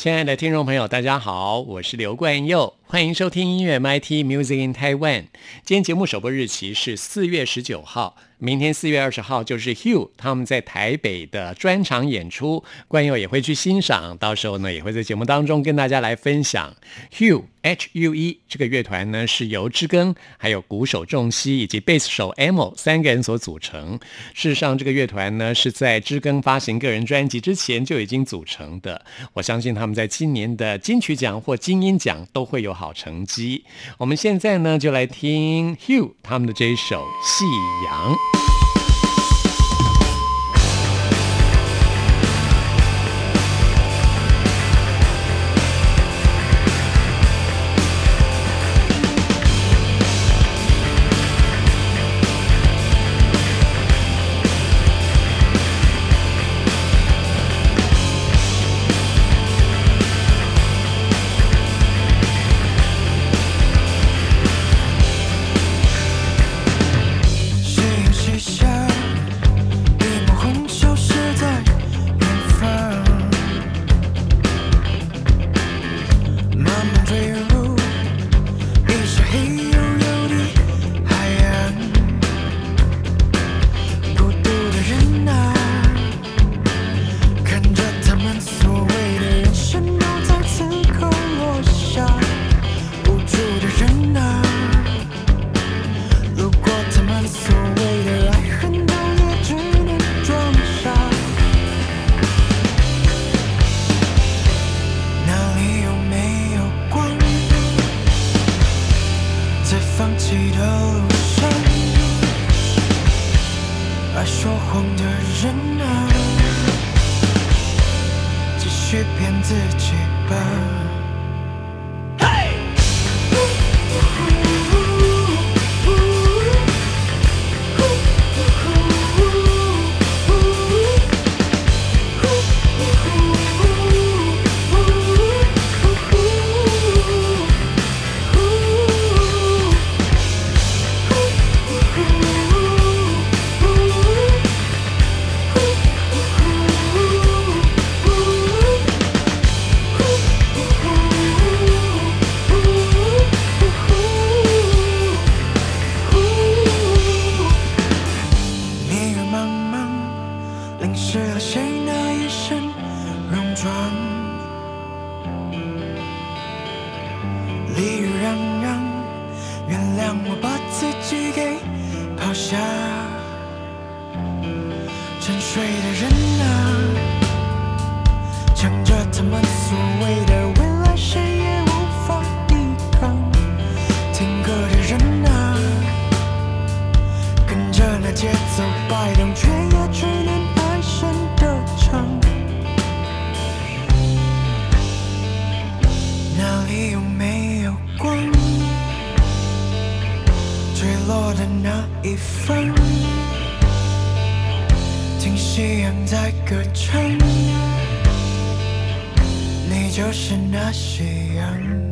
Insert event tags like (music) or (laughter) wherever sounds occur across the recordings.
亲爱的听众朋友，大家好，我是刘冠佑，欢迎收听音乐 MIT Music in Taiwan。今天节目首播日期是四月十九号。明天四月二十号就是 Hugh 他们在台北的专场演出，冠佑也会去欣赏，到时候呢也会在节目当中跟大家来分享。Hugh H U E 这个乐团呢是由知更、还有鼓手仲熙以及贝斯手 Emo 三个人所组成。事实上，这个乐团呢是在知更发行个人专辑之前就已经组成的。我相信他们在今年的金曲奖或金音奖都会有好成绩。我们现在呢就来听 Hugh 他们的这一首《夕阳》。Thank you 那夕阳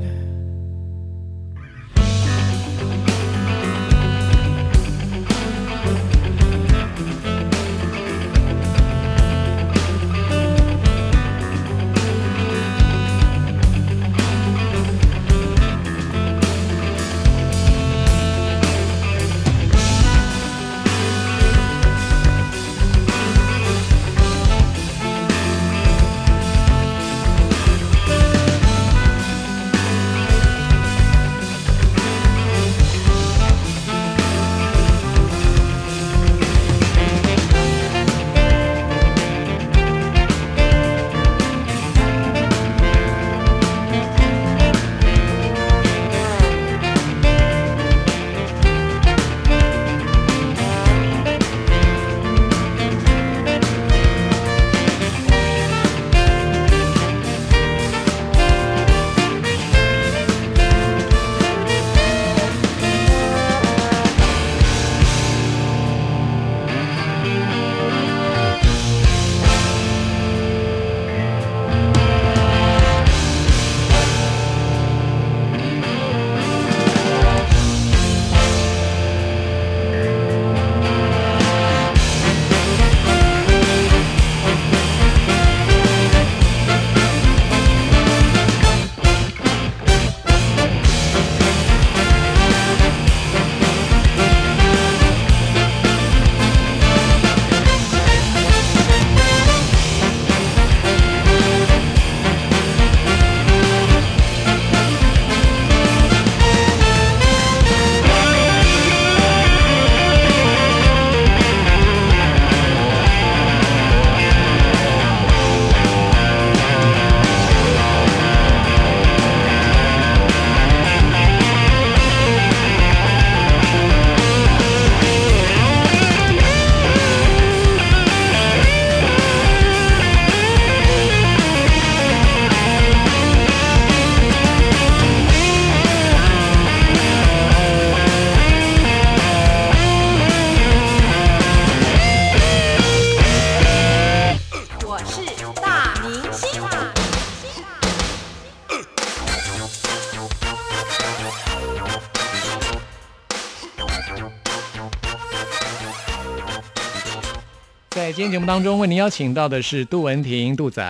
当中，为您邀请到的是杜文婷，杜仔。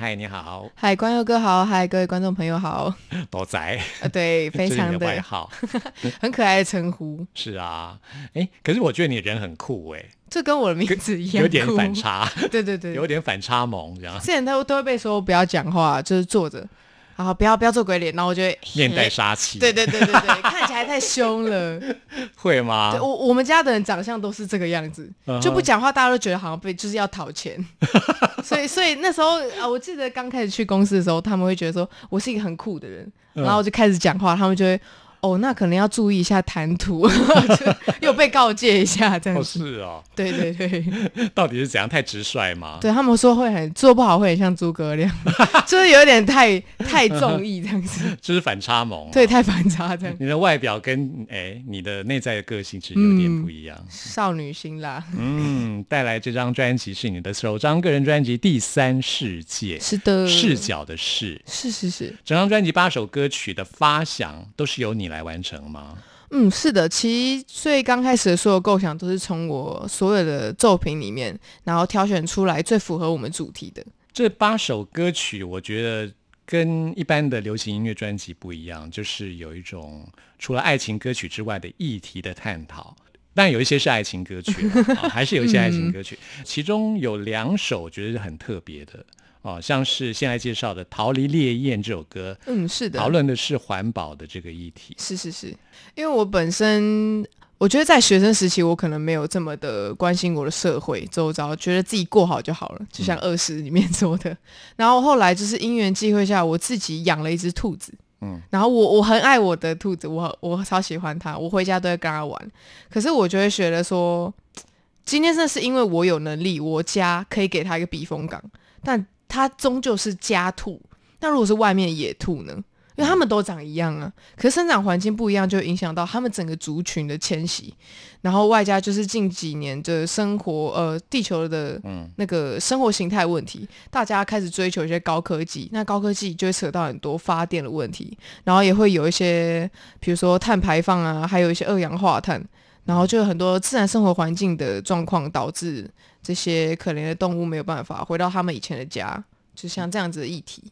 嗨，你好。嗨，关佑哥好。嗨，各位观众朋友好。(laughs) 杜仔。啊，对，(laughs) 非常的外号，(laughs) 很可爱的称呼。是啊，哎，可是我觉得你人很酷哎。这跟我的名字一样，有点反差。对对对，有点反差萌这样。之前都都会被说不要讲话，就是坐着。好，不要不要做鬼脸，然后我就会面带杀气。对对对对对，看起来太凶了。(laughs) 会吗？我我们家的人长相都是这个样子，就不讲话，大家都觉得好像被就是要讨钱。所以所以那时候啊，我记得刚开始去公司的时候，他们会觉得说我是一个很酷的人，然后我就开始讲话，他们就会。哦，那可能要注意一下谈吐，(laughs) 又被告诫一下这样子。是哦，对对对，(laughs) 到底是怎样？太直率吗？对他们说会很做不好，会很像诸葛亮，(laughs) 就是有点太太中意这样子。就是反差萌，对，太反差这样。你的外表跟哎你的内在的个性其实有点不一样。少女心啦。嗯，带来这张专辑是你的首张个人专辑《第三世界》，是的，视角的视，是是是。整张专辑八首歌曲的发想都是由你来。来完成吗？嗯，是的，其实最刚开始的所有构想都是从我所有的作品里面，然后挑选出来最符合我们主题的这八首歌曲。我觉得跟一般的流行音乐专辑不一样，就是有一种除了爱情歌曲之外的议题的探讨。但有一些是爱情歌曲，还是有一些爱情歌曲，其中有两首我觉得是很特别的。哦，像是现在介绍的《逃离烈焰》这首歌，嗯，是的，讨论的是环保的这个议题。是是是，因为我本身我觉得在学生时期，我可能没有这么的关心我的社会周遭，觉得自己过好就好了，就像二十里面 (laughs) 说的。然后后来就是因缘际会下，我自己养了一只兔子，嗯，然后我我很爱我的兔子，我我超喜欢它，我回家都会跟它玩。可是我就会觉得说，(tsk) 今天真的是因为我有能力，我家可以给它一个避风港，但。它终究是家兔，那如果是外面野兔呢？因为它们都长一样啊，可是生长环境不一样，就影响到它们整个族群的迁徙。然后外加就是近几年的生活，呃，地球的那个生活形态问题，大家开始追求一些高科技，那高科技就会扯到很多发电的问题，然后也会有一些，比如说碳排放啊，还有一些二氧化碳，然后就有很多自然生活环境的状况导致。这些可怜的动物没有办法回到他们以前的家，就像这样子的议题。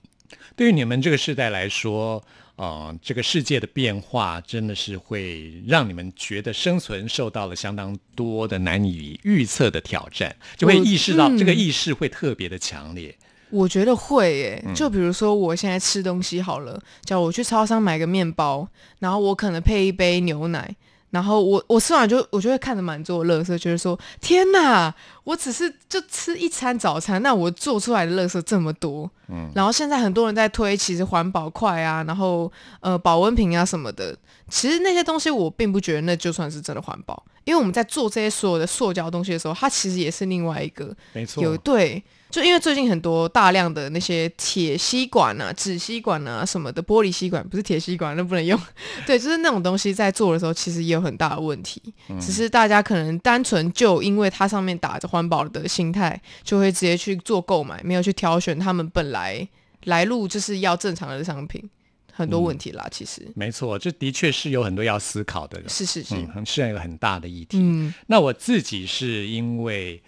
对于你们这个时代来说，呃，这个世界的变化真的是会让你们觉得生存受到了相当多的难以预测的挑战，就会意识到这个意识会特别的强烈。我觉得会耶，就比如说我现在吃东西好了，叫我去超商买个面包，然后我可能配一杯牛奶。然后我我吃完就我就会看着满桌的垃圾，觉得说天哪，我只是就吃一餐早餐，那我做出来的垃圾这么多。嗯，然后现在很多人在推，其实环保筷啊，然后呃保温瓶啊什么的，其实那些东西我并不觉得那就算是真的环保，因为我们在做这些所有的塑胶东西的时候，它其实也是另外一个没错有对。就因为最近很多大量的那些铁吸管啊、纸吸管啊什么的，玻璃吸管不是铁吸管，那不能用。(laughs) 对，就是那种东西在做的时候，其实也有很大的问题。只是大家可能单纯就因为它上面打着环保的心态，就会直接去做购买，没有去挑选他们本来来路就是要正常的商品，很多问题啦。其实没错，这的确是有很多要思考的。是是是，是一个很大的议题。嗯，那我自己是因为。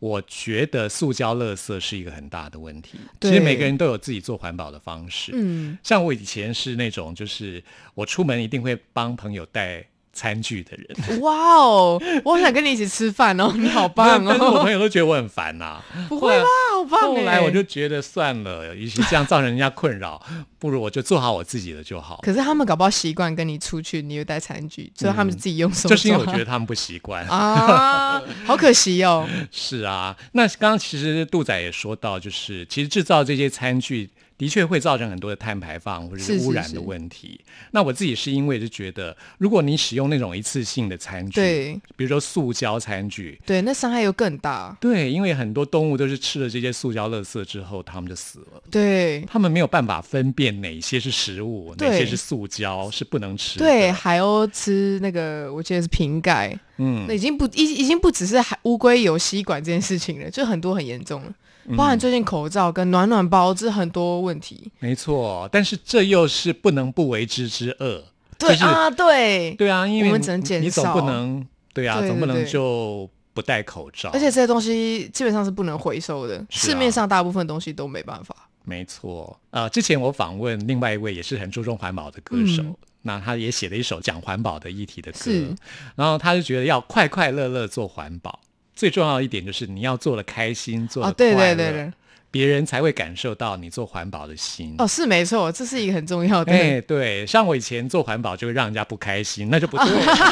我觉得塑胶垃圾是一个很大的问题。其实每个人都有自己做环保的方式。嗯，像我以前是那种，就是我出门一定会帮朋友带。餐具的人，哇哦！我想跟你一起吃饭哦，(laughs) 你好棒哦！但是我朋友都觉得我很烦呐。不会啦，好棒后来我就觉得算了，与其这样造成人家困扰，不如我就做好我自己的就好。可是他们搞不好习惯跟你出去，你又带餐具，所以他们自己用手。就是因为我觉得他们不习惯啊，好可惜哦。(laughs) 是啊，那刚刚其实杜仔也说到，就是其实制造这些餐具。的确会造成很多的碳排放或者是污染的问题。那我自己是因为就觉得，如果你使用那种一次性的餐具，对，比如说塑胶餐具，对，那伤害又更大。对，因为很多动物都是吃了这些塑胶垃圾之后，它们就死了。对，它们没有办法分辨哪些是食物，哪些是塑胶，是不能吃的。对，海鸥吃那个，我记得是瓶盖。嗯，那已经不已已经不只是海乌龟有吸管这件事情了，就很多很严重了。包含最近口罩跟暖暖包，这很多问题。没错，但是这又是不能不为之之恶。对啊，对。对啊，因为我们只能减少，你总不能对啊，总不能就不戴口罩，而且这些东西基本上是不能回收的，啊。市面上大部分东西都没办法。没错，呃，之前我访问另外一位也是很注重环保的歌手，嗯。那他也写了一首讲环保的议题的歌，然后他就觉得要快快乐乐做环保，最重要的一点就是你要做的开心，做的哦，对快乐，对对。对，别人才会感受到你做环保的心。哦，是没错，这是一个很重要的，哎，对，像我以前做环保就会让人家不开心，那就不对，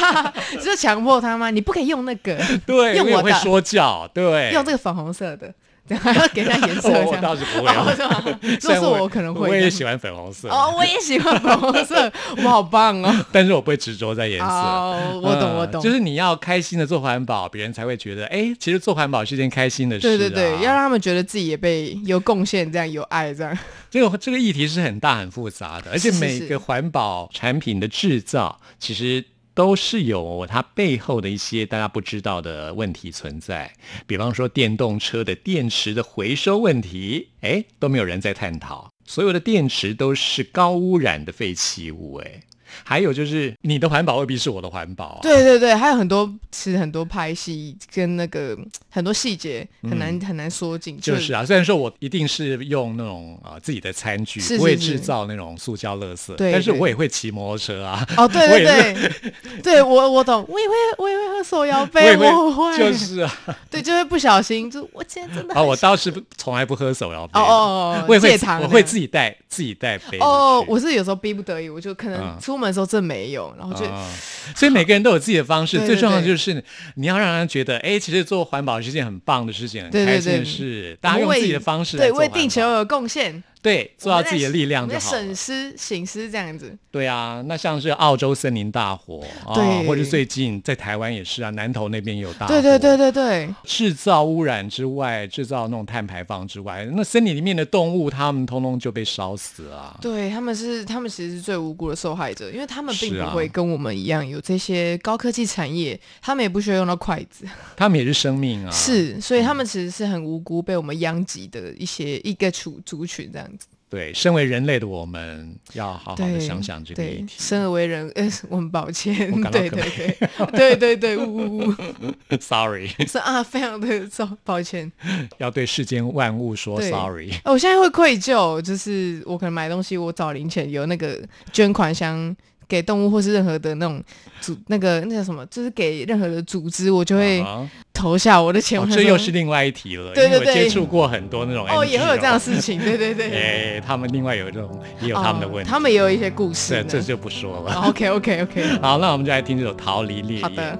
(laughs) 就是强迫他吗？你不可以用那个，对，用我会说教，对，用这个粉红色的，还要给人家颜色这我我。倒是不会 (laughs) 哦，是 (laughs) 我我可能会。我也喜欢粉红色，哦，我也喜欢粉红色，(laughs) 我们好棒哦！但是我不会执着在颜色。哦，我懂，嗯我懂，就是你要开心的做环保，别人才会觉得，哎，其实做环保是件开心的事、啊。对对对，要让他们觉得自己也被有贡献，这样有爱，这样。这个这个议题是很大很复杂的，而且每个环保产品的制造，其实都是有它背后的一些大家不知道的问题存在。比方说电动车的电池的回收问题，哎，都没有人在探讨。所有的电池都是高污染的废弃物，哎。还有就是，你的环保未必是我的环保、啊。对对对，还有很多其实很多拍戏跟那个很多细节很难、很难说进，去就是啊，虽然说我一定是用那种啊、呃自己的餐具，不会制造那种塑胶垃圾，但是我也会骑摩托车啊。哦，对我对也对，对 (laughs) 我我懂，我也会我也会喝手摇我杯，也会我会，就是啊，(laughs) 对，就会不小心，就我今天真的啊，(laughs) 很我倒是不从来不喝手摇杯。哦，哦哦，我也会我会自己带自己带杯子哦，我是有时候逼不得已，我就可能嗯。出门的时候真没有，然后就、啊所以每个人都有自己的方式，(laughs) 对对最重要的就是你要让人觉得，哎，其实做环保是件很棒的事情，很对对开心的对。事，大家用自己的方式来对为做环保。地球有贡献，对做到自己的力量就好了省。思醒思这样子，对啊，那像是澳洲森林大火，啊对或者最近在台湾也是啊，南投那边有大火，对对对对对，制造污染之外，制造那种碳排放之外，那森林里面的动物，它们通通就被烧死了啊。对他们是他们其实是最无辜的受害者，因为他们并不会跟我们一样有这些高科技产业，他们也不需要用到筷子，他们也是生命啊。是，所以他们其实是很无辜被我们殃及的一些一个族族群这样子。对，身为人类的我们，要好好的，想想这个议对，题。生而为人，呃，我很抱歉对可对对，对对对，呜呜呜，(laughs) Sorry，(laughs) 是啊，非常的抱抱歉。(laughs) 要对世间万物说 Sorry。哦我现在会愧疚，就是我可能买东西，我找零钱有那个捐款箱给动物或是任何的那种组那个那叫什么，就是给任何的组织，我就会啊投下我的钱。这又是另外一题了。对对对因为我接触过很多那种哦，也会有这样的事情，对对对，(laughs) 哎，他们另外有这种，也有他们的问题。哦他们也有一些故事。这就不说了。OK OK OK，好，那我们就来听这首《逃离烈焰》。好的。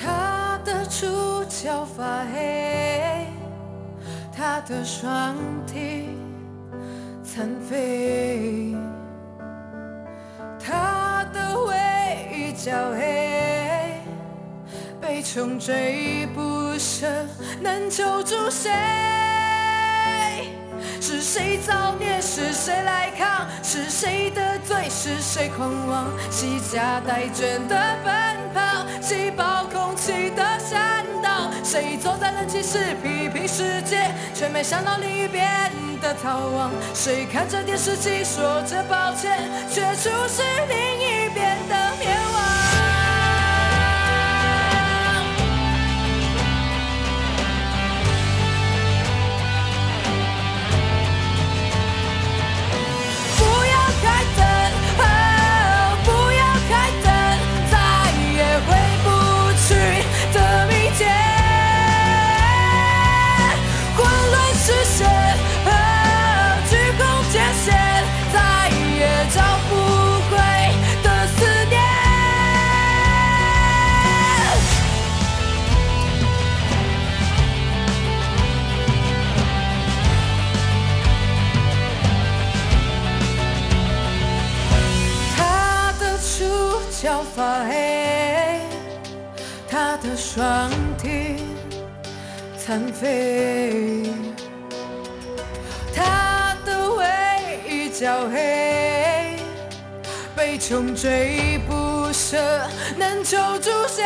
他的触角发黑，他的双蹄残废，他的尾角黑，被穷追不舍，能求助谁？是谁造孽？是谁来扛？是谁得罪？是谁狂妄？谁夹带卷的奔跑？谁抱空气的山道？谁坐在冷气室批评世界，却没想到另一边的逃亡？谁看着电视机说着抱歉，却出示另一边的面他的双蹄残废，他的尾角黑，被穷追不舍，能救助谁？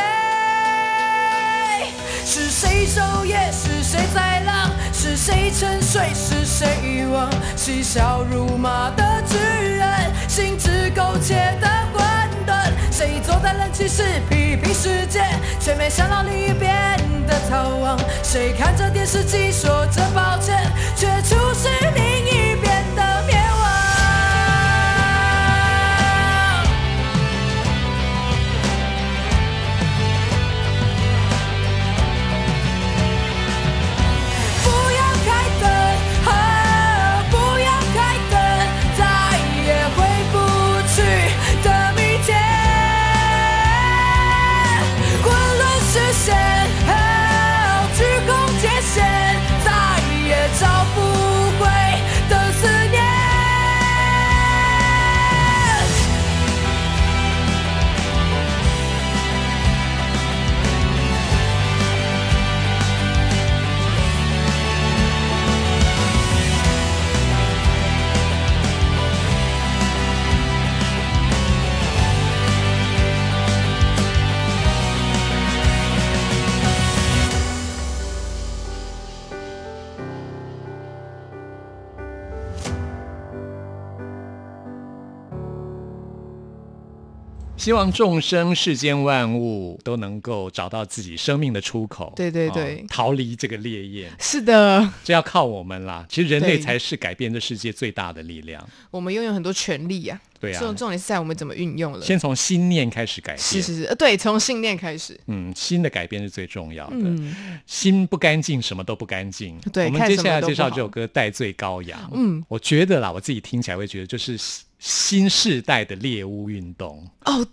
是谁守夜？是谁在浪？是谁沉睡？是谁遗忘？嬉笑怒骂的巨人，心智苟且的。谁坐在冷气室批评世界，却没想到另一边的逃亡？谁看着电视机说希望众生世间万物都能够找到自己生命的出口，对对对哦逃离这个烈焰，是的，这要靠我们啦。其实人类才是改变这世界最大的力量。我们拥有很多权利呀、对啊这种重点是在我们怎么运用了。先从心念开始改变，是是是，呃，对，从信念开始。嗯，心的改变是最重要的。嗯，心不干净，什么都不干净。对我们接下来介绍这首歌《戴罪羔羊》。嗯，我觉得啦，我自己听起来会觉得就是新新世代的猎巫运动。哦，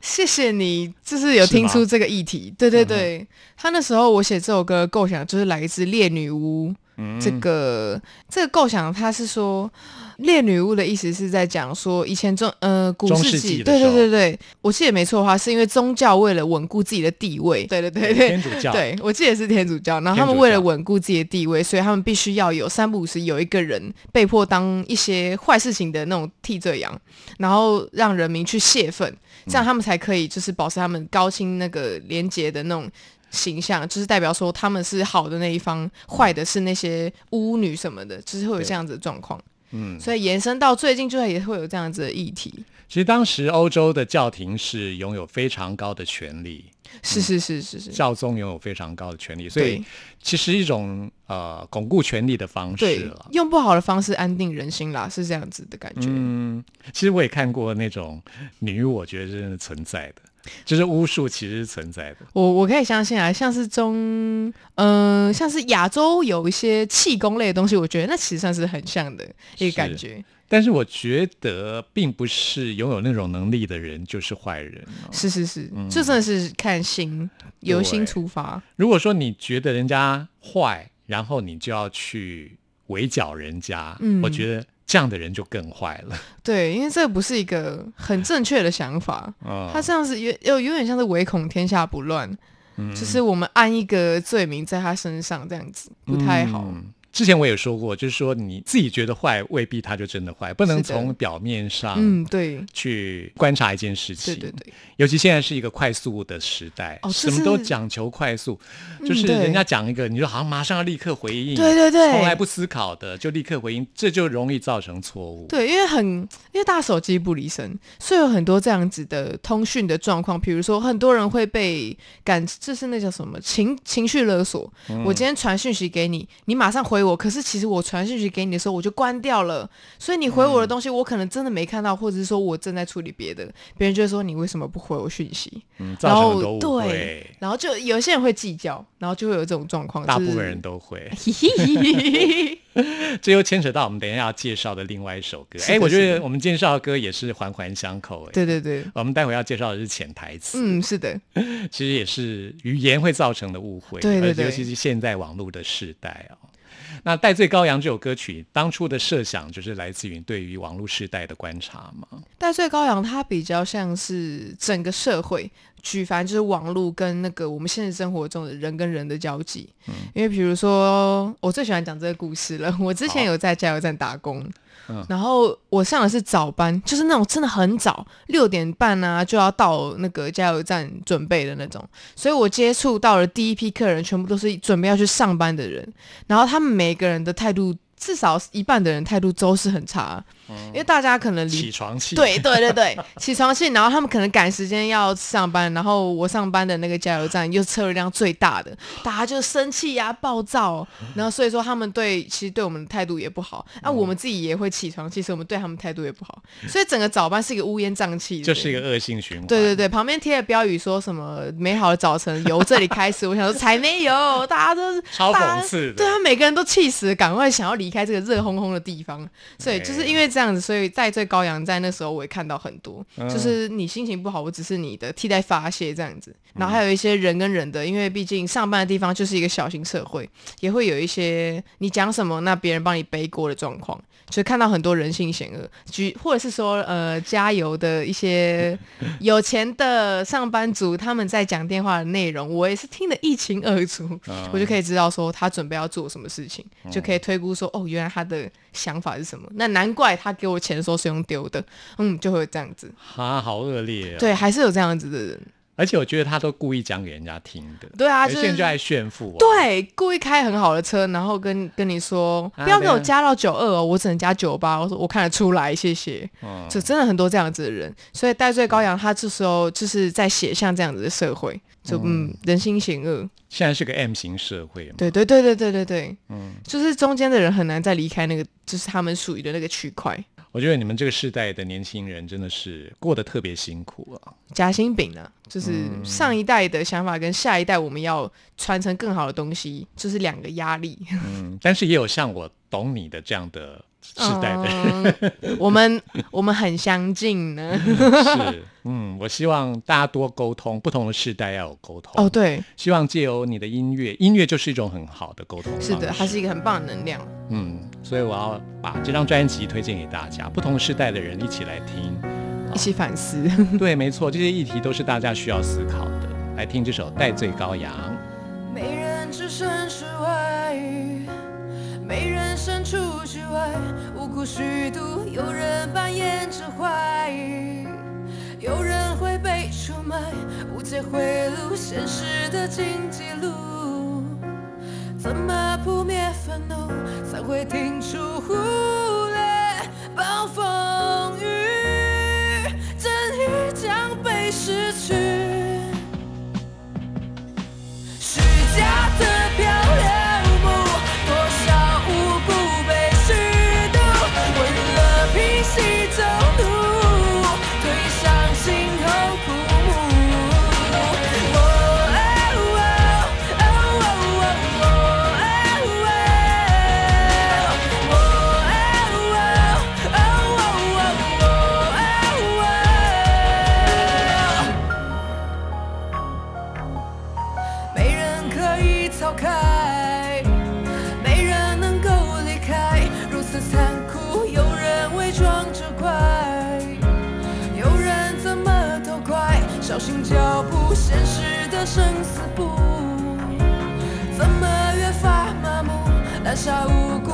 谢谢你，就是有听出这个议题。对对对，他那时候我写这首歌构想就是来自猎女巫。嗯。这个这个构想，它是说猎女巫的意思是在讲说以前中呃古中世世纪，对对对对，我记得没错的话，是因为宗教为了稳固自己的地位，对对对。对天主教。对我记得是天主教，然后他们为了稳固自己的地位，所以他们必须要有三不五时有一个人被迫当一些坏事情的那种替罪羊，然后让人民去泄愤，这样他们才可以就是保持他们高清那个廉洁的那种。形象就是代表说他们是好的那一方，坏的是那些巫女什么的，就是会有这样子的状况。嗯，所以延伸到最近，就也会有这样子的议题。其实当时欧洲的教廷是拥有非常高的权力，是是是是是，教宗拥有非常高的权力，所以其实一种呃巩固权力的方式了，。用不好的方式安定人心啦，是这样子的感觉。嗯，其实我也看过那种女巫，我觉得真的存在的，就是巫术其实是存在的。我我可以相信啊，像是中，嗯、像是亚洲有一些气功类的东西，我觉得那其实算是很像的一个感觉。但是我觉得，并不是拥有那种能力的人就是坏人、哦。是是是，就真的是看心，由心出发。如果说你觉得人家坏，然后你就要去围剿人家，嗯我觉得这样的人就更坏了。对，因为这不是一个很正确的想法，嗯，他这样子有有有点像是唯恐天下不乱，嗯就是我们安一个罪名在他身上，这样子不太好。嗯之前我也说过，就是说你自己觉得坏，未必他就真的坏，不能从表面上嗯，对，去观察一件事情。对对对，尤其现在是一个快速的时代，哦什么都讲求快速，就是人家讲一个，你就好像马上要立刻回应，对对对从来不思考的就立刻回应，这就容易造成错误。对，因为很因为大手机不离身，所以有很多这样子的通讯的状况，比如说很多人会被感，这是那叫什么情情绪勒索。嗯我今天传讯息给你，你马上回我，可是其实我传讯息给你的时候我就关掉了，所以你回我的东西我可能真的没看到，或者是说我正在处理别的，别人就会说你为什么不回我讯息？嗯，然后对，，然后就有些人会计较，然后就会有这种状况，大部分人都会。(laughs) 这又牵扯到我们等一下要介绍的另外一首歌。哎，我觉得我们介绍的歌也是环环相扣。哎，对对对，我们待会要介绍的是潜台词，嗯，是的，其实也是语言会造成的误会，对对对尤其是现在网络的时代哦。那《戴罪羔羊》这首歌曲，当初的设想就是来自于对于网络时代的观察嘛。戴罪羔羊它比较像是整个社会，举凡就是网络跟那个我们现实生活中的人跟人的交集。嗯因为比如说，我最喜欢讲这个故事了。我之前有在加油站打工。然后我上的是早班，就是那种真的很早，六点半啊就要到那个加油站准备的那种，所以我接触到了第一批客人全部都是准备要去上班的人，然后他们每个人的态度至少一半的人态度都是很差，因为大家可能起床气，对对对对，(laughs) 起床气，然后他们可能赶时间要上班，然后我上班的那个加油站又车流量最大的，(gasps) 大家就生气呀、暴躁，然后所以说他们对其实对我们的态度也不好，那、我们自己也会起床气，所以我们对他们态度也不好，所以整个早班是一个乌烟瘴气的，就是一个恶性循环。对对对，旁边贴的标语说什么“美好的早晨由这里开始”，我想说才没有，大家都是 (laughs) 超讽刺的。对啊，每个人都气死了，赶快想要离开这个热烘烘的地方。所以就是因为这样子，所以在最高阳在那时候我也看到很多，嗯就是你心情不好，我只是你的替代发泄这样子。然后还有一些人跟人的，因为毕竟上班的地方就是一个小型社会，也会有一些你讲什么，那别人帮你背锅的状况。就看到很多人性险恶，举或者是说呃加油的一些 (laughs) 有钱的上班族，他们在讲电话的内容，我也是听得一清二楚，嗯我就可以知道说他准备要做什么事情，就可以推估说哦，原来他的想法是什么。那难怪他给我钱的时候是用丢的，嗯，就会这样子。哈，好恶劣、哦。，对，还是有这样子的人。而且我觉得他都故意讲给人家听的。对啊，就是有些人就爱炫富、啊。对，故意开很好的车，然后跟跟你说啊不要给我加到九二哦，我只能加九八。我说我看得出来，谢谢。嗯就真的很多这样子的人，所以戴罪羔羊他这时候就是在写像这样子的社会，就嗯人心险恶。现在是个 M 型社会嘛。对对对对对对对，嗯，就是中间的人很难再离开那个，就是他们属于的那个区块。我觉得你们这个世代的年轻人真的是过得特别辛苦啊。夹心饼呢，就是上一代的想法跟下一代我们要传承更好的东西，就是两个压力。嗯，但是也有像我懂你的这样的世代的人。嗯，我们我们很相近呢。是，嗯，我希望大家多沟通，不同的世代要有沟通。哦，，对，希望借由你的音乐，音乐就是一种很好的沟通。是的，它是一个很棒的能量。嗯，所以我要把这张专辑推荐给大家，不同世代的人一起来听。一起反思。(laughs) 对，没错，这些议题都是大家需要思考的。来听这首《戴罪羔羊》。没人置身事外，不虚度，有人扮演着怀疑，有人会被出卖，无解回路，现实的荆棘路，怎么扑灭愤怒，才会停住呼生死簿，怎么越发麻木，滥杀无辜，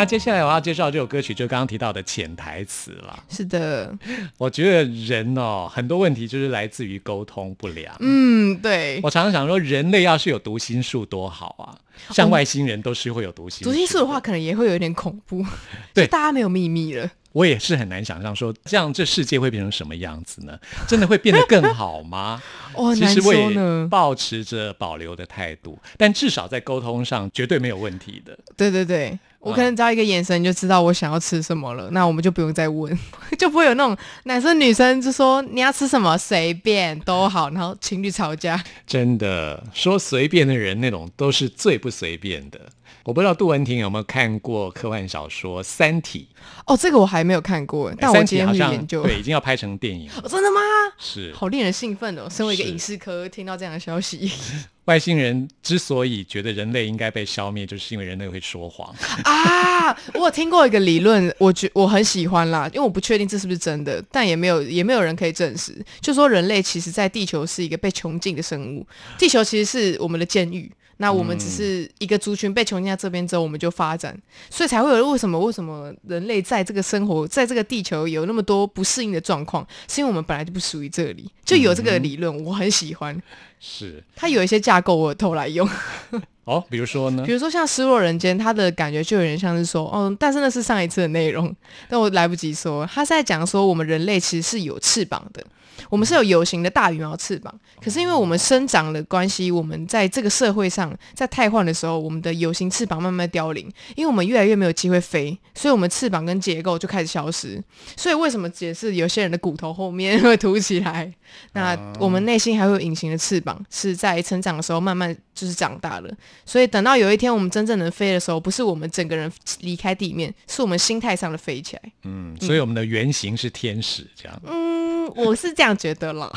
那接下来我要介绍这首歌曲，就刚刚提到的潜台词了。是的，我觉得人哦，很多问题就是来自于沟通不良。嗯，对，我常常想说，人类要是有读心术多好啊！像外星人都是会有读心读心术的话，可能也会有一点恐怖。对，大家没有秘密了。我也是很难想象说，这样这世界会变成什么样子呢？真的会变得更好吗？(laughs) 哦，其实我也呢。保持着保留的态度，但至少在沟通上绝对没有问题的。对对对，我可能只要一个眼神就知道我想要吃什么了，那我们就不用再问，(laughs) 就不会有那种男生女生就说你要吃什么随便都好，然后情侣吵架。真的说随便的人，那种都是最不随便的。我不知道杜文婷有没有看过科幻小说《三体》哦，这个我还没有看过，但我今天好像研究，对，已经要拍成电影。真的吗？是，好令人兴奋哦！身为一个影视科，听到这样的消息，(laughs) 外星人之所以觉得人类应该被消灭，就是因为人类会说谎 (laughs) 啊！我有听过一个理论，我觉我很喜欢啦，因为我不确定这是不是真的，但也没有也没有人可以证实，就说人类其实在地球是一个被穷尽的生物，地球其实是我们的监狱。那我们只是一个族群被囚禁在这边之后，我们就发展，所以才会有为什么为什么人类在这个生活在这个地球有那么多不适应的状况，是因为我们本来就不属于这里，就有这个理论，我很喜欢。是，它有一些架构我偷来用。(laughs) 哦，比如说呢？比如说像《失落人间》，它的感觉就有点像是说，哦，但是那是上一次的内容，(laughs) 但我来不及说。它是在讲说，我们人类其实是有翅膀的。我们是有有形的大羽毛翅膀，可是因为我们生长的关系，我们在这个社会上在太换的时候，我们的有形翅膀慢慢凋零，因为我们越来越没有机会飞，所以我们翅膀跟结构就开始消失。所以为什么解释有些人的骨头后面会凸起来？那我们内心还会有隐形的翅膀，是在成长的时候慢慢就是长大了。所以等到有一天我们真正能飞的时候，不是我们整个人离开地面，是我们心态上的飞起来。嗯，所以我们的原型是天使这样。嗯，我是这样。觉得了，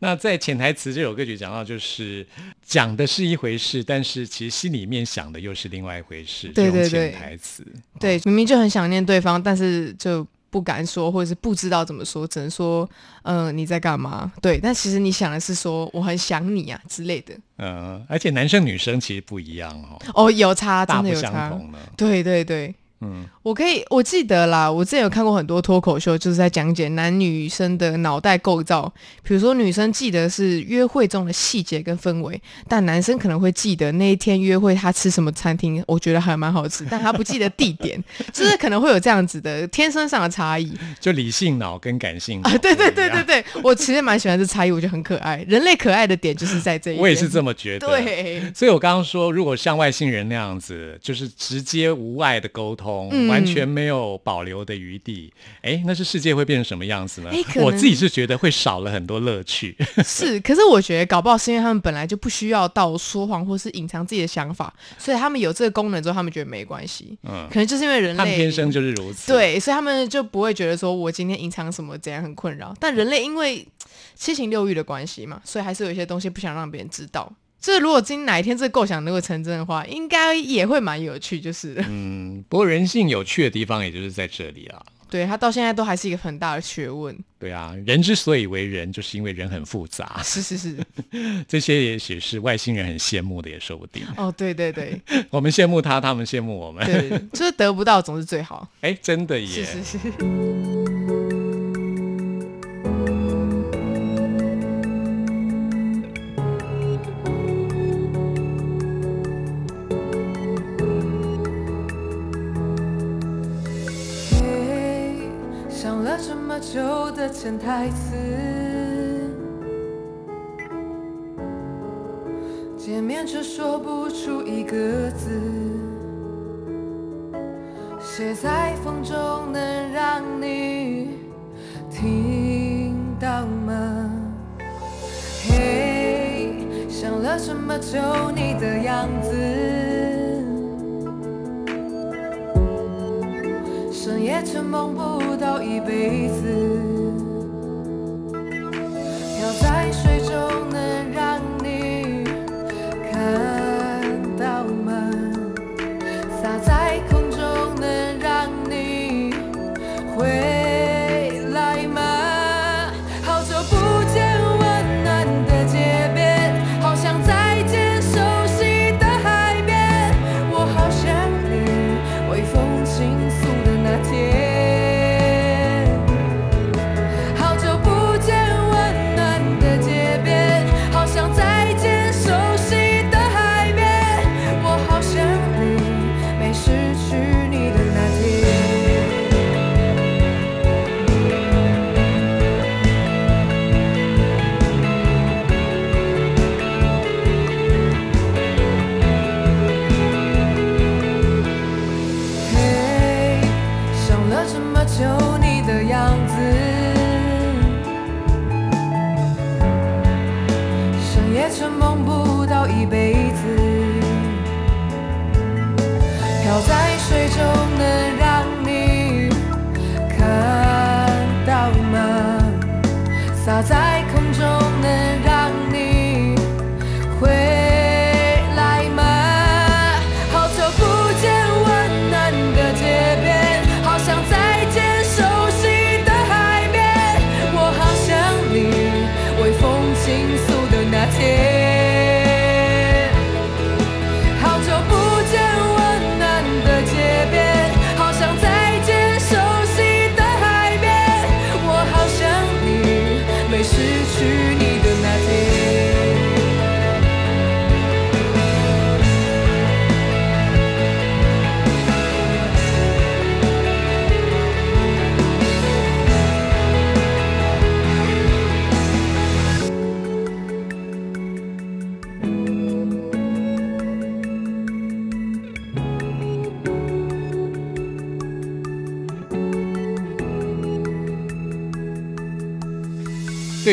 那在潜台词这首歌曲讲到，就是讲的是一回事，但是其实心里面想的又是另外一回事。对对对，潜台词，对，明明就很想念对方，但是就不敢说，或者是不知道怎么说，只能说，嗯，你在干嘛？对，但其实你想的是说，我很想你啊之类的。嗯，而且男生女生其实不一样哦。哦，有差，真的有差。对对对。嗯，我可以，我记得啦，我之前有看过很多脱口秀，就是在讲解男女生的脑袋构造。比如说，女生记得是约会中的细节跟氛围，但男生可能会记得那一天约会他吃什么餐厅，我觉得还蛮好吃，但他不记得地点，就是可能会有这样子的天生上的差异。就理性脑跟感性啊，对对对对对，我其实蛮喜欢这差异，我觉得很可爱。人类可爱的点就是在这一，我也是这么觉得。对，所以我刚刚说，如果像外星人那样子，就是直接无碍的沟通。完全没有保留的余地，哎，那是世界会变成什么样子呢？我自己是觉得会少了很多乐趣。(laughs) (laughs) 是，可是我觉得搞不好是因为他们本来就不需要到说谎或是隐藏自己的想法，所以他们有这个功能之后，他们觉得没关系。嗯，可能就是因为人类天生就是如此，对，所以他们就不会觉得说我今天隐藏什么怎样很困扰。但人类因为七情六欲的关系嘛，所以还是有一些东西不想让别人知道。这如果今哪一天这个构想能够成真的话，应该也会蛮有趣，就是了。嗯，不过人性有趣的地方，也就是在这里啊。对他到现在都还是一个很大的学问。对啊，人之所以为人，就是因为人很复杂。是是是，(laughs) 这些也许是外星人很羡慕的，也说不定。哦，对对对，(laughs) 我们羡慕他，他们羡慕我们。对，就是得不到总是最好。(laughs) 哎，真的耶。是是是。旧的潜台词，见面却说不出一个字，写在风中能让你听到吗？嘿，想了这么久你的样子。深夜却梦不一辈子，漂在水中能让你看到吗？洒在。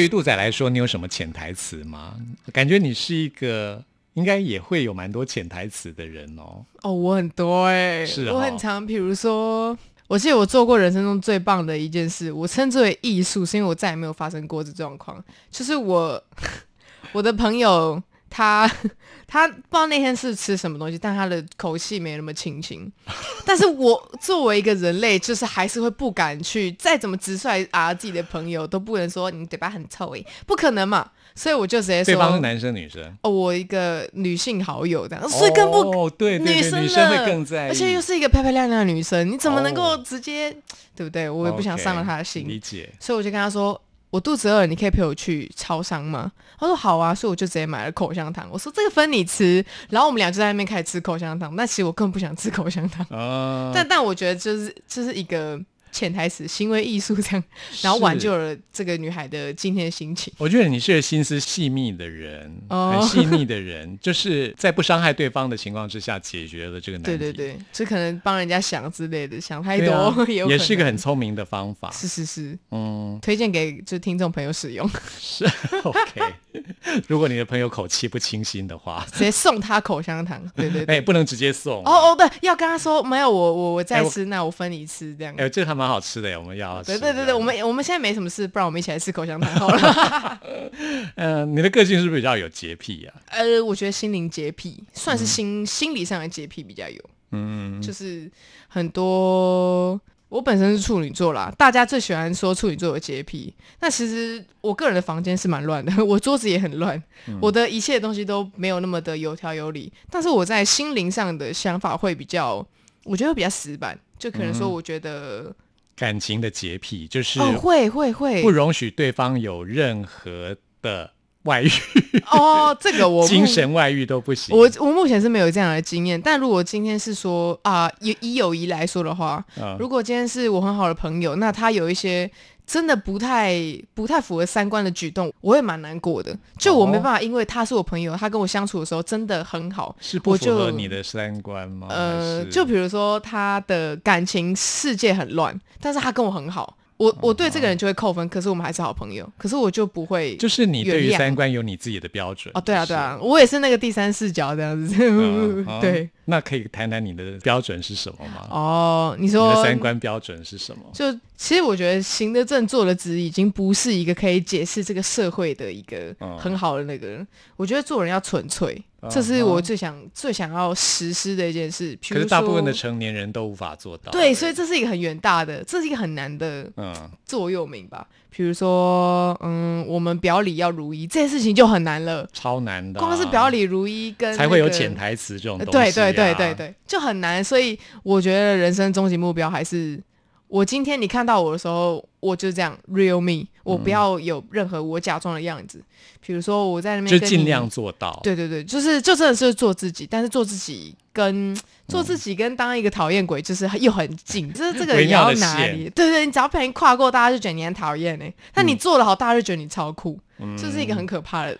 对于杜仔来说，你有什么潜台词吗？感觉你是一个应该也会有蛮多潜台词的人哦。哦，我很多哎、是哦我很常，比如说，我记得我做过人生中最棒的一件事，我称之为艺术，是因为我再也没有发生过这状况。就是我 (laughs) 我的朋友他他不知道那天是吃什么东西，但他的口气没那么清新。(laughs) 但是我作为一个人类，就是还是会不敢去，再怎么直率啊自己的朋友都不能说你嘴巴很臭诶、不可能嘛。所以我就直接说，对方是男生女生，哦，我一个女性好友这样，所以更不哦，对对对，女生女生会更在意，而且又是一个漂漂亮亮的女生，你怎么能够哦直接、对不对？我也不想伤了她的心理解。所以我就跟她说：“我肚子饿，你可以陪我去超商吗？”他说：“好啊。”所以我就直接买了口香糖。我说：“这个分你吃。”然后我们俩就在那边开始吃口香糖。那其实我根本不想吃口香糖，啊，但但我觉得就是就是一个潜台词，行为艺术这样，然后挽救了这个女孩的今天的心情。我觉得你是个心思细密的人，哦很细腻的人，(laughs) 就是在不伤害对方的情况之下解决了这个难题。对对对，这可能帮人家想之类的，想太多、(laughs) 也也是一个很聪明的方法。是是是，嗯，推荐给就听众朋友使用。是 OK。(laughs) 如果你的朋友口气不清新的话，直接送他口香糖，对对对。哎，不能直接送。哦哦，对，要跟他说没有我我我再吃，那我分你吃这样。哎，这个还蛮好吃的耶，我们要。对对对对，我们我们现在没什么事，不然我们一起来吃口香糖好了。嗯，你的个性是不是比较有洁癖呀？呃，我觉得心灵洁癖算是心、心理上的洁癖比较有，嗯，就是很多。我本身是处女座啦，大家最喜欢说处女座有洁癖。那其实我个人的房间是蛮乱的，我桌子也很乱，嗯我的一切东西都没有那么的有条有理。但是我在心灵上的想法会比较，我觉得会比较死板，就可能说，我觉得、感情的洁癖就是哦，会会会。不容许对方有任何的外遇，(laughs) 哦，这个我 (laughs) 精神外遇都不行。我我目前是没有这样的经验，但如果今天是说啊，以以友谊来说的话，嗯。如果今天是我很好的朋友，那他有一些真的不太不太符合三观的举动，我也蛮难过的。就我没哦办法，因为他是我朋友，他跟我相处的时候真的很好，是不我符合你的三观吗？呃，就比如说他的感情世界很乱，但是他跟我很好，我我对这个人就会扣分，可是我们还是好朋友，可是我就不会就是你对于三观有你自己的标准哦，对啊对啊，我也是那个第三视角这样子，(laughs) 对。那可以谈谈你的标准是什么吗？哦，你你说的三观标准是什么？就其实我觉得行得正坐得直已经不是一个可以解释这个社会的一个嗯很好的那个。我觉得做人要纯粹，嗯这是我最想最想要实施的一件事。如可是大部分的成年人都无法做到。对，所以这是一个很远大的，这是一个很难的嗯，座右铭吧。比如说，嗯，我们表里要如一，这件事情就很难了。超难的啊、光是表里如一跟、才会有那个潜台词这种呃东西、啊。对对对对。对，就很难。所以我觉得人生终极目标还是，我今天你看到我的时候，我就这样 real me，我不要有任何我假装的样子。比如说我在那边就尽量做到。对对对，就是就真的是做自己，但是做自己跟做自己跟当一个讨厌鬼就是又很近，(laughs) 就是这个也要微妙的线拿捏。对对，你只要不小心跨过，大家就觉得你很讨厌哎，但你做的好，大家就觉得你超酷，嗯这是一个很可怕的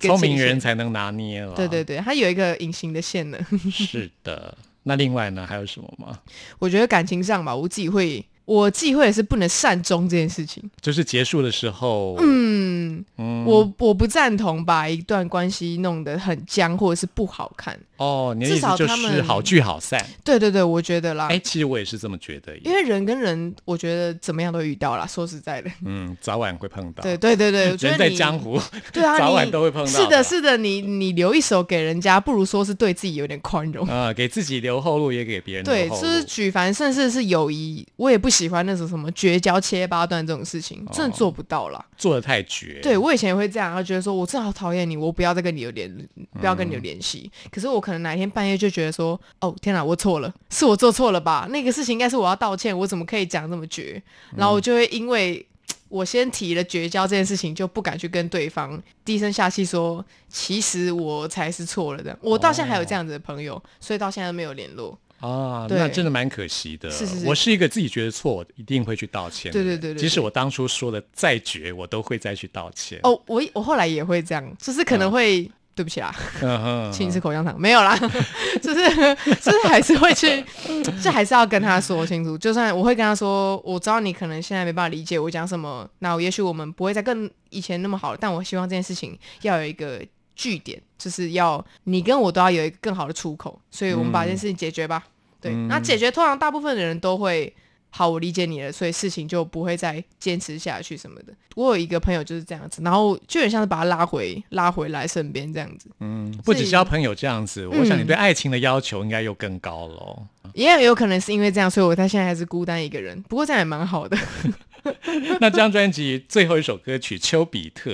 聪明人才能拿捏了。对对对，它有一个隐形的线呢。是的。那另外呢，还有什么吗？我觉得感情上吧，我自己会，我忌讳的是不能善终这件事情。就是结束的时候，嗯，嗯我我不赞同把一段关系弄得很僵或者是不好看。哦，你的至意思就是好聚好散。对对对，我觉得啦，哎，其实我也是这么觉得。因为人跟人，我觉得怎么样都会遇到啦。说实在的，嗯，早晚会碰到。对对对对，我觉人在江湖，(laughs) 对啊，早晚都会碰到是的，是的，你你留一手给人家，不如说是对自己有点宽容。啊，给自己留后路，也给别人对。就是举凡甚至是友谊，我也不喜欢那种什么绝交切八段这种事情，真的做不到啦。做的太绝。对我以前也会这样，然后觉得说我真的好讨厌你，我不要再跟你有联，不要跟你有联系。可是我可能哪一天半夜就觉得说，哦天哪，我错了，是我做错了吧？那个事情应该是我要道歉，我怎么可以讲这么绝？然后我就会因为。我先提了绝交这件事情，就不敢去跟对方低声下气说，其实我才是错了的。我到现在还有这样子的朋友，所以到现在都没有联络。啊，那真的蛮可惜的。是是是我是一个自己觉得错，我一定会去道歉。对对对对对即使我当初说的再绝，我都会再去道歉。哦，我我后来也会这样，就是可能会对不起啦，请你吃口香糖，没有啦，(laughs) 就是就是还是会去，(laughs) 就还是要跟他说清楚。就算我会跟他说，我知道你可能现在没办法理解我讲什么，那我也许我们不会再更以前那么好了，但我希望这件事情要有一个据点，就是要你跟我都要有一个更好的出口，所以我们把这件事情解决吧。对，那解决通常大部分的人都会。好，我理解你了，所以事情就不会再坚持下去什么的。我有一个朋友就是这样子，然后就很像是把他拉回拉回来身边这样子。嗯，不只是交朋友这样子，我想你对爱情的要求应该又更高了。也有可能是因为这样，所以我他现在还是孤单一个人。不过这样也蛮好的。(laughs) 那这张专辑最后一首歌曲《丘比特》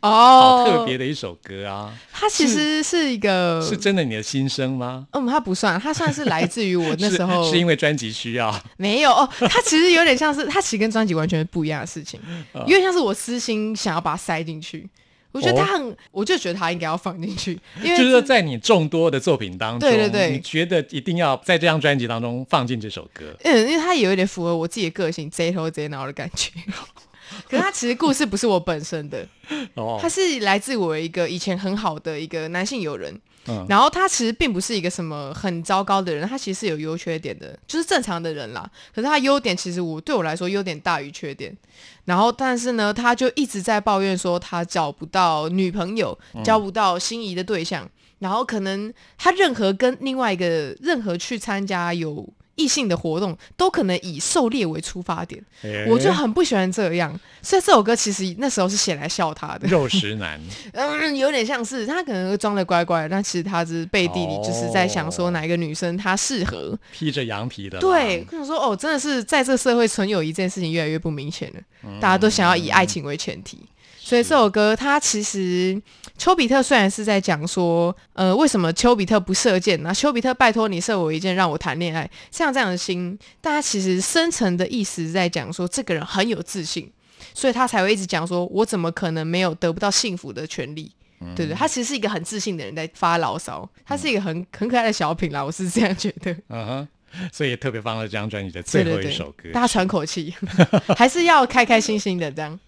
哦，好特别的一首歌啊！它其实是一个是真的你的心声吗？嗯，它不算，它算是来自于我那 (laughs) 时候是因为专辑需要。没有哦，它其实有点像是，它其实跟专辑完全不一样的事情，(laughs) 有点像是我私心想要把它塞进去。我觉得他很，我就觉得他应该要放进去，(laughs) 因为就是在你众多的作品当中，对对对，你觉得一定要在这张专辑当中放进这首歌，嗯，因为它有一点符合我自己的个性，贼头贼脑的感觉。(laughs) 可是它其实故事不是我本身的，(laughs) 哦，它是来自我一个以前很好的一个男性友人。然后他其实并不是一个什么很糟糕的人，他其实是有优缺点的，就是正常的人啦。可是他优点其实我对我来说优点大于缺点。然后但是呢，他就一直在抱怨说他找不到女朋友，交不到心仪的对象。然后可能他任何跟另外一个任何去参加有。异性的活动都可能以狩猎为出发点，我就很不喜欢这样。所以这首歌其实那时候是写来笑他的。肉食男，(laughs) 嗯，有点像是他可能装的乖乖，但其实他是背地里就是在想说哪一个女生她适合披着羊皮的。对，我想说哦，真的是在这社会纯友谊这件事情越来越不明显了，大家都想要以爱情为前提。所以这首歌，它其实丘比特虽然是在讲说，呃，为什么丘比特不射箭呢？丘比特拜托你射我一箭，让我谈恋爱，像这样的心，大家其实深层的意思在讲说，这个人很有自信，所以他才会一直讲说，我怎么可能没有得不到幸福的权利？对对，他其实是一个很自信的人在发牢骚，他是一个很很可爱的小品啦，我是这样觉得。嗯哼。(laughs) 所以特别放了这张专辑的最后一首歌，大家喘口气，(laughs) 还是要开开心心的这样。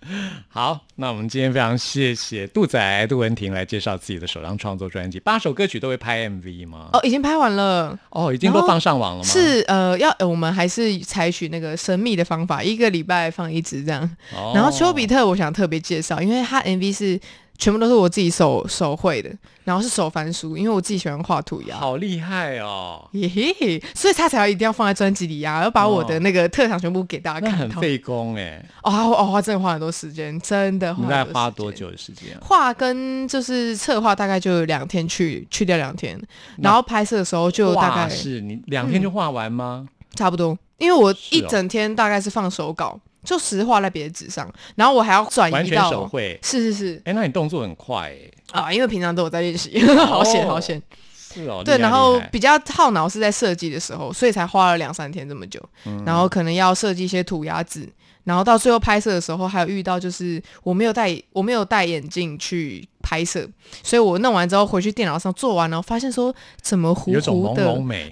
好，那我们今天非常谢谢杜仔杜文婷来介绍自己的首张创作专辑，八首歌曲都会拍 MV 吗？哦，已经拍完了。哦，已经都放上网了吗？是呃，要我们还是采取那个神秘的方法，一个礼拜放一支这样。然后丘比特，我想特别介绍，因为他 MV 是。全部都是我自己手手绘的，然后是手翻书，因为我自己喜欢画涂鸦。好厉害哦！嘿嘿，所以他才要一定要放在专辑里呀，要把我的那个特长全部给大家看。很费工哎！哦哦，花真的花很多时间，真的。你在花多久的时间？画跟就是策划大概就两天，去去掉两天，然后拍摄的时候就大概是你两天就画完吗？差不多，因为我一整天大概是放手稿。就实画在别的纸上，然后我还要转移到手绘，是是是，哎，那你动作很快哎，啊，因为平常都有在练习，好险好险，是哦，对，然后比较耗脑是在设计的时候，所以才花了两三天这么久，然后可能要设计一些涂鸦纸，然后到最后拍摄的时候还有遇到就是我没有戴我没有戴眼镜去拍摄，所以我弄完之后回去电脑上做完，然后发现说怎么糊糊的，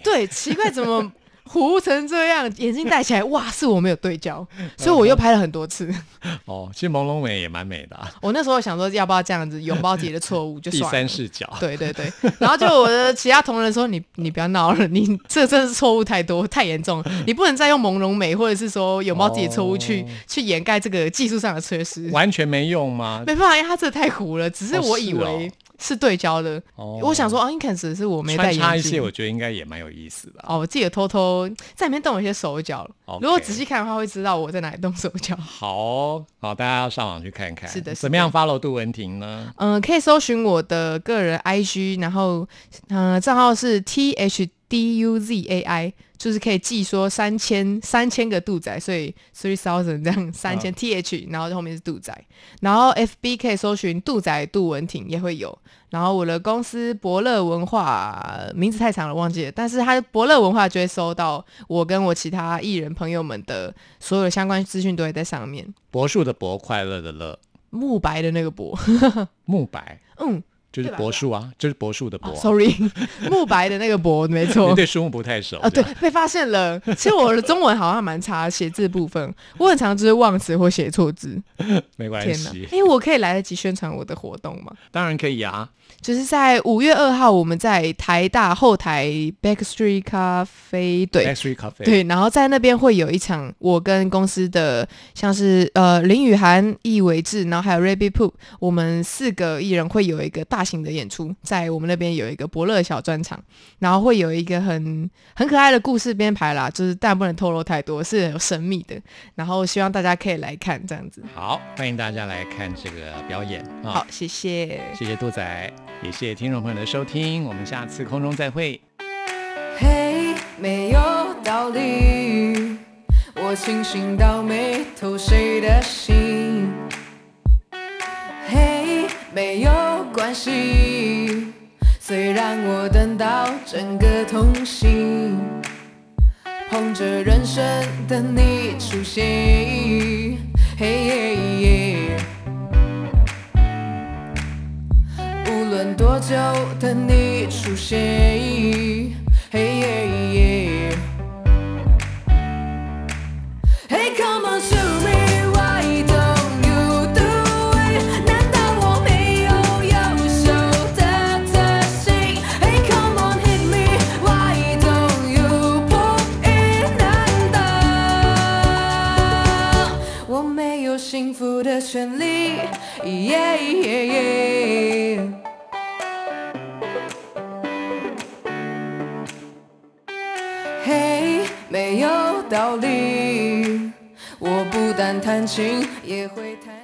对，奇怪怎么。糊成这样，眼镜戴起来，哇，是我没有对焦，(laughs) 所以我又拍了很多次。(laughs) 哦，其实朦胧美也蛮美的。(laughs) 我那时候想说，要不要这样子拥抱自己的错误，就第三视角。对对对，然后就我的其他同仁说，你你不要闹了，你这真是错误太多，太严重，你不能再用朦胧美或者是说拥抱自己的错误去去掩盖这个技术上的缺失，完全没用吗？没办法，因为它这太糊了，只是我以为。是对焦的，我想说啊，应该只是我没戴眼镜。穿插一些，我觉得应该也蛮有意思的。哦，我自己也偷偷在里面动了一些手脚。如果仔细看的话，会知道我在哪里动手脚。好，好，大家要上网去看看。是的，怎么样 follow 杜文婷呢？嗯，可以搜寻我的个人 IG，然后嗯，账号是 T H D U Z A I。就是可以记说三千三千个度仔，所以 three thousand 这样三千 th，然后后面是度仔，然后 fb 可以搜寻度仔杜文婷也会有，然后我的公司伯乐文化名字太长了忘记了，但是他伯乐文化就会搜到我跟我其他艺人朋友们的所有的相关资讯都会在上面。柏树的柏，快乐的乐，木白的那个柏，(laughs) 木白，嗯。就是柏树啊，就是柏树的柏。，sorry，(laughs) 木白的那个柏，没 (laughs) 错你。对树木不太熟啊，对，被发现了。其实我的中文好像蛮差，写字部分我很常就是忘词或写错字。(laughs) 没关！系，因为我可以来得及宣传我的活动吗？当然可以啊。就是在五月二号，我们在台大后台 Backstreet 咖啡对 Backstreet Cafe，对，然后在那边会有一场我跟公司的像是呃林雨涵、易维志，然后还有 Rabbit Poop，我们四个艺人会有一个大型的演出，在我们那边有一个伯乐小专场，然后会有一个很很可爱的故事编排啦，就是但不能透露太多，是有神秘的，然后希望大家可以来看这样子。好，欢迎大家来看这个表演啊。好，谢谢。谢谢杜仔，也谢谢听众朋友的收听，我们下次空中再会。嘿，没有道理，我清醒到没偷谁的心。嘿，没有关系，虽然我等到整个痛醒，捧着人生等你出现。嘿耶耶。无论多久等你出现。Hey, come on to me, why don't you do it？难道我没有优秀的特性？Hey, come on, hit me, why don't you pull it？难道我没有幸福的权利？Yeah, yeah, yeah. 道理。我不但弹琴，也会弹。